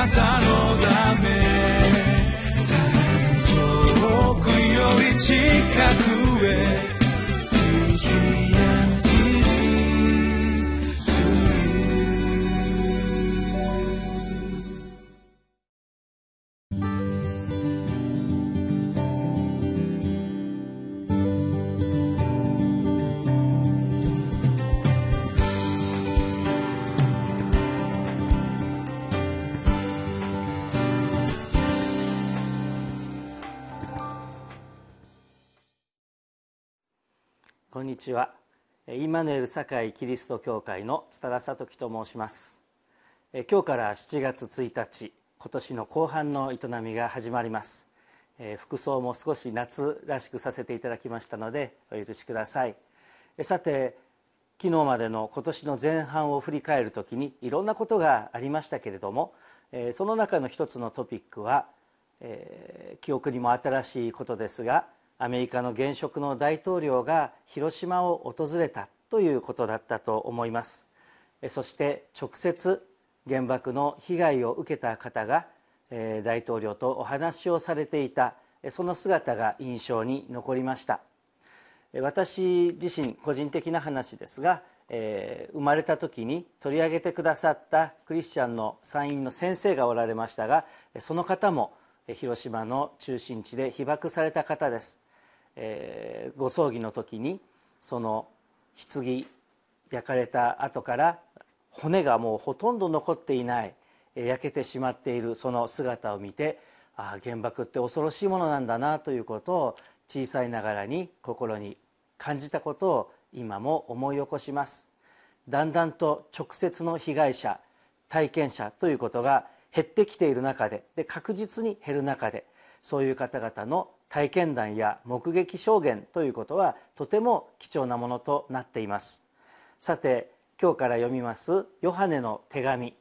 なたのため。遠くより近く。こんにちは。インマヌエル堺キリスト教会の津田聡樹と申します。今日から7月1日今年の後半の営みが始まります。服装も少し夏らしくさせていただきましたのでお許しください。さて昨日までの今年の前半を振り返るときにいろんなことがありましたけれどもその中の一つのトピックは記憶にも新しいことですがアメリカの現職の大統領が広島を訪れたということだったと思います。そして直接原爆の被害を受けた方が大統領とお話をされていたその姿が印象に残りました。私自身個人的な話ですが生まれた時に取り上げてくださったクリスチャンの参院の先生がおられましたがその方も広島の中心地で被爆された方です。えー、ご葬儀の時にその棺焼かれた後から骨がもうほとんど残っていない焼けてしまっているその姿を見てああ原爆って恐ろしいものなんだなということを小さいながらに心に感じたことを今も思い起こします。だんだんと直接の被害者体験者ということが減ってきている中でで確実に減る中でそういう方々の体験談や目撃証言ということはとても貴重なものとなっています。さて今日から読みますヨハネの手紙。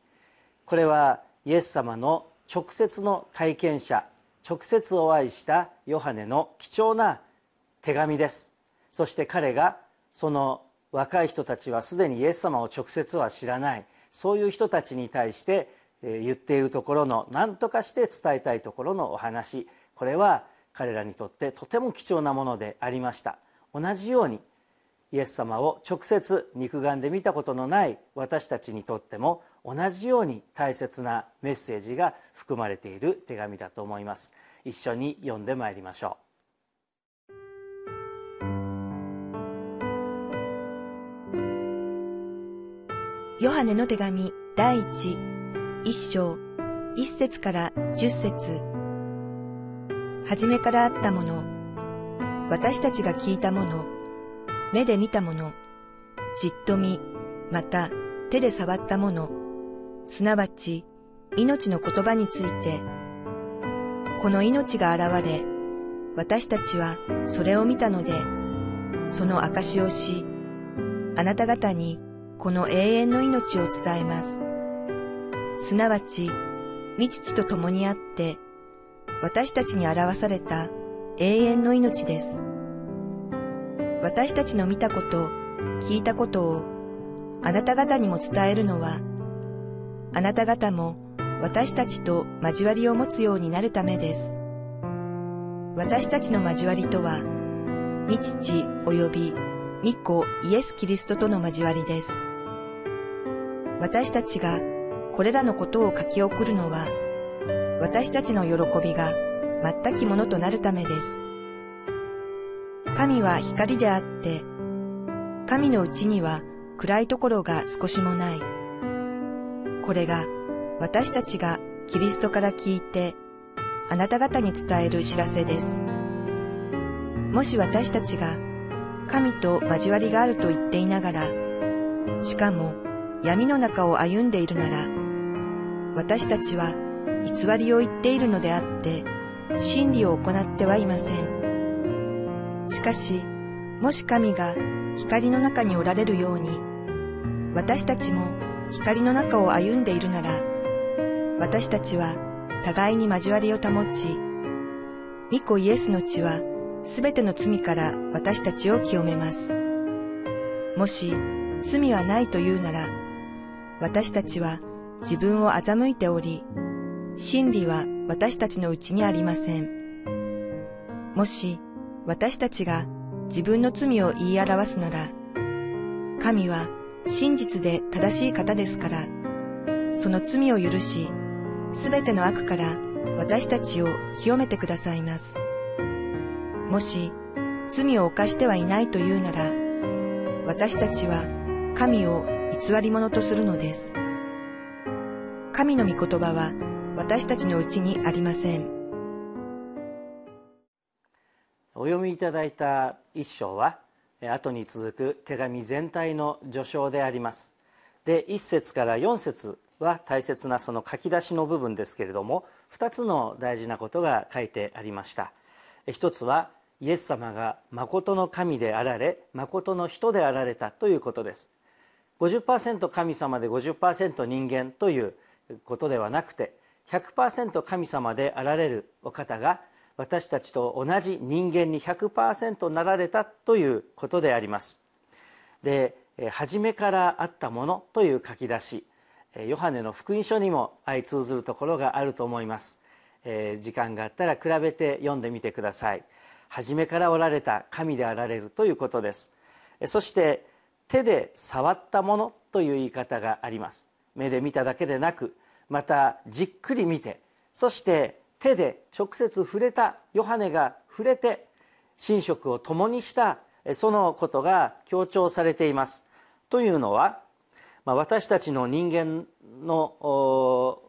これはイエス様の直接の体験者直接お会いしたヨハネの貴重な手紙です。そして彼がその若い人たちはすでにイエス様を直接は知らない。そういう人たちに対して言っているところの何とかして伝えたいところのお話。これは彼らにとってとても貴重なものでありました。同じようにイエス様を直接肉眼で見たことのない私たちにとっても同じように大切なメッセージが含まれている手紙だと思います。一緒に読んでまいりましょう。ヨハネの手紙第一一章一節から十節。初めからあったもの、私たちが聞いたもの、目で見たもの、じっと見、また手で触ったもの、すなわち命の言葉について、この命が現れ、私たちはそれを見たので、その証をし、あなた方にこの永遠の命を伝えます。すなわち、未父と共にあって、私たちに表された永遠の命です。私たちの見たこと、聞いたことをあなた方にも伝えるのは、あなた方も私たちと交わりを持つようになるためです。私たちの交わりとは、未父及び御子イエス・キリストとの交わりです。私たちがこれらのことを書き送るのは、私たちの喜びが全きものとなるためです。神は光であって、神のうちには暗いところが少しもない。これが私たちがキリストから聞いて、あなた方に伝える知らせです。もし私たちが神と交わりがあると言っていながら、しかも闇の中を歩んでいるなら、私たちは偽りを言っているのであって、真理を行ってはいません。しかし、もし神が光の中におられるように、私たちも光の中を歩んでいるなら、私たちは互いに交わりを保ち、御子イエスの血はすべての罪から私たちを清めます。もし罪はないというなら、私たちは自分を欺いており、真理は私たちのうちにありません。もし私たちが自分の罪を言い表すなら、神は真実で正しい方ですから、その罪を許し、すべての悪から私たちを清めてくださいます。もし罪を犯してはいないというなら、私たちは神を偽り者とするのです。神の御言葉は私たちのうちにありません。お読みいただいた一章は後に続く手紙全体の序章であります。で1節から4節は大切なその書き出しの部分ですけれども2つの大事なことが書いてありました。一つはイエス様が誠の神であられ誠の人であられたということです。50%神様で50%人間ということではなくて100%神様であられるお方が私たちと同じ人間に100%なられたということであります。で初めからあったものという書き出しヨハネの福音書にも相通ずるところがあると思います。時間があったら比べて読んでみてください。初めからおられた神であられるということです。そして手で触ったものという言い方があります。目で見ただけでなくまたじっくり見てそして手で直接触れたヨハネが触れて寝食を共にしたそのことが強調されています。というのは、まあ、私たちの人間の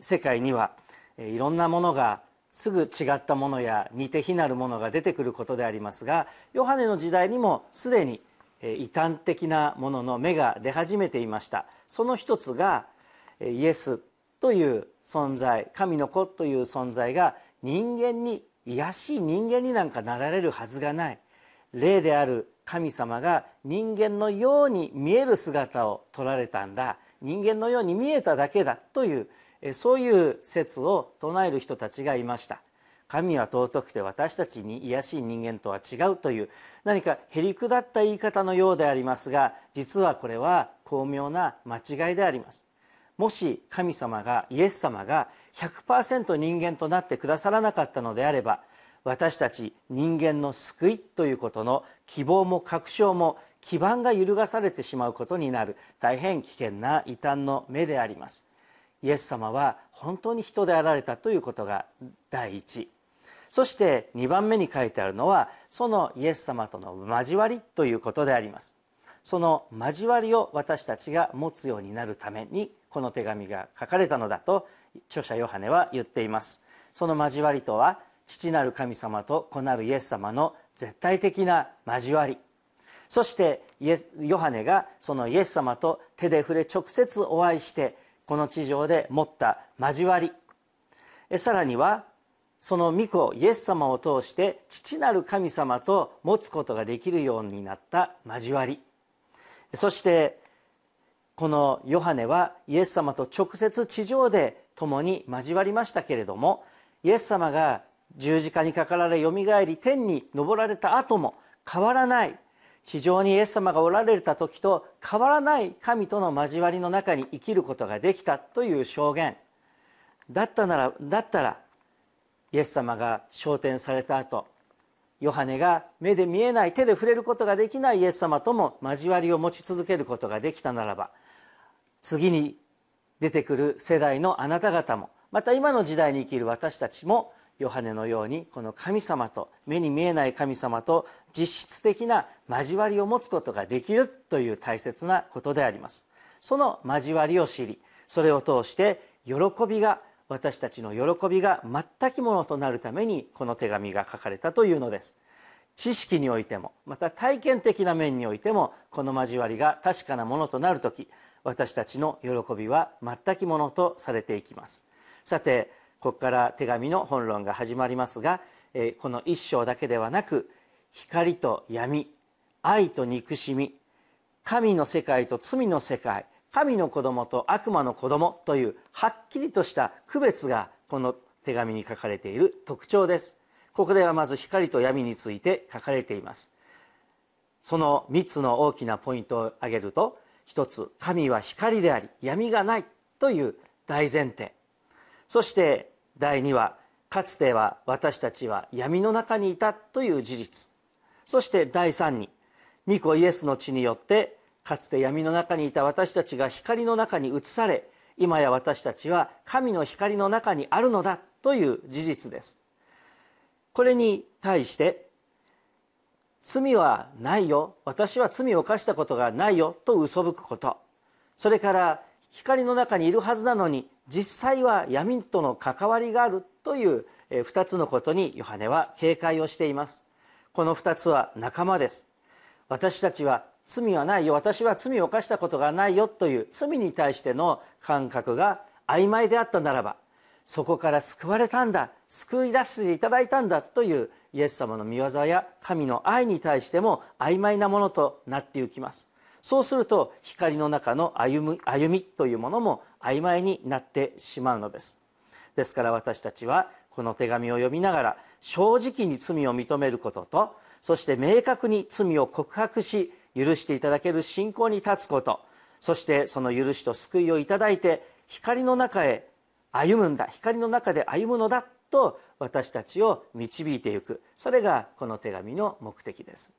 世界にはいろんなものがすぐ違ったものや似て非なるものが出てくることでありますがヨハネの時代にもすでに異端的なものの芽が出始めていました。その一つがイエスという存在神の子という存在が人間に卑しい人間になんかなられるはずがない。霊である神様が人間のように見える姿を取られたんだ。人間のように見えただけだというそういう説を唱える人たちがいました。神は尊くて私たちに卑しい人間とは違うという何かへりくだった言い方のようでありますが実はこれは巧妙な間違いであります。もし神様がイエス様が100%人間となってくださらなかったのであれば私たち人間の救いということの希望も確証も基盤が揺るがされてしまうことになる大変危険な異端の目であります。イエス様は本当に人であられたということが第一。そして2番目に書いてあるのはそのイエス様との交わりということであります。その交わりを私たちが持つようになるためにこの手紙が書かれたのだと著者ヨハネは言っています。その交わりとは父なる神様と子なるイエス様の絶対的な交わり。そしてヨハネがそのイエス様と手で触れ直接お会いしてこの地上で持った交わり。さらにはその御子イエス様を通して父なる神様と持つことができるようになった交わり。そしてこのヨハネはイエス様と直接地上で共に交わりましたけれどもイエス様が十字架にかかられよみがえり天に昇られた後も変わらない。地上にイエス様がおられた時と変わらない神との交わりの中に生きることができたという証言。だったならだったらイエス様が昇天された後ヨハネが目で見えない手で触れることができないイエス様とも交わりを持ち続けることができたならば次に出てくる世代のあなた方もまた今の時代に生きる私たちもヨハネのようにこの神様と目に見えない神様と実質的な交わりを持つことができるという大切なことであります。その交わりを知りそれを通して喜びが私たちの喜びが全きものとなるためにこの手紙が書かれたというのです。知識においてもまた体験的な面においてもこの交わりが確かなものとなる時私たちの喜びは全きものとされていきます。さてここから手紙の本論が始まりますがこの一章だけではなく光と闇愛と憎しみ神の世界と罪の世界神の子供と悪魔の子供というはっきりとした区別がこの手紙に書かれている特徴です。ここではまず光と闇について書かれています。その3つの大きなポイントを挙げると一つ神は光であり闇がないという大前提。そして第2はかつては私たちは闇の中にいたという事実。そして第3に御子イエスの血によってかつて闇の中にいた私たちが光の中に移され今や私たちは神の光の中にあるのだという事実です。これに対して罪はないよ。私は罪を犯したことがないよ。と嘘吹くこと。それから光の中にいるはずなのに実際は闇との関わりがある。という2つのことにヨハネは警戒をしています。この2つは仲間です。私たちは罪はないよ。私は罪を犯したことがないよ。という罪に対しての感覚が曖昧であったならばそこから救われたんだ。救い出していただいたんだ。というイエス様の御業や神の愛に対しても曖昧なものとなっていきます。そうすると光の中の歩み歩みというものも曖昧になってしまうのです。ですから私たちはこの手紙を読みながら正直に罪を認めることとそして明確に罪を告白し許していただける信仰に立つことそしてその許しと救いをいただいて光の中へ歩むんだ。光の中で歩むのだと私たちを導いていく。それがこの手紙の目的です。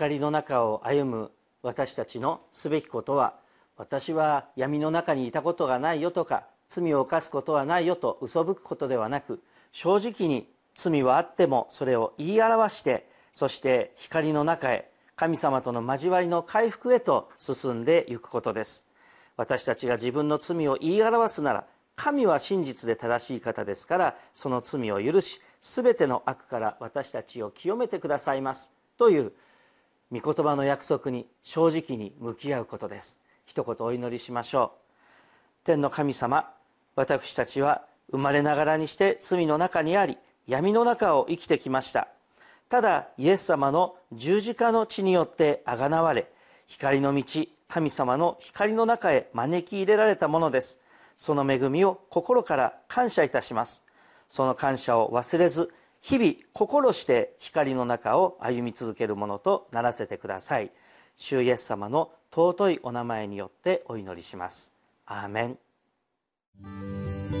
光の中を歩む私たちのすべきことは私は闇の中にいたことがないよとか罪を犯すことはないよと嘘吹くことではなく正直に罪はあってもそれを言い表してそして光の中へ神様との交わりの回復へと進んでいくことです。私たちが自分の罪を言い表すなら神は真実で正しい方ですからその罪を許し全ての悪から私たちを清めてくださいます。という御言葉の約束に正直に向き合うことです。一言お祈りしましょう。天の神様私たちは生まれながらにして罪の中にあり闇の中を生きてきました。ただイエス様の十字架の血によってあがなわれ光の道神様の光の中へ招き入れられたものです。その恵みを心から感謝いたします。その感謝を忘れず日々心して光の中を歩み続けるものとならせてください。主イエス様の尊いお名前によってお祈りします。アーメン。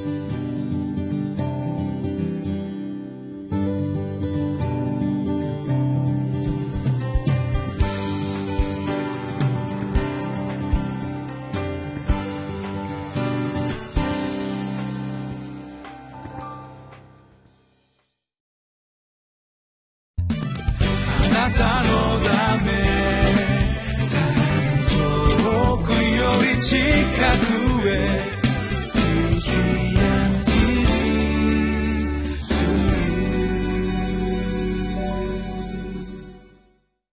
遠くより近くへ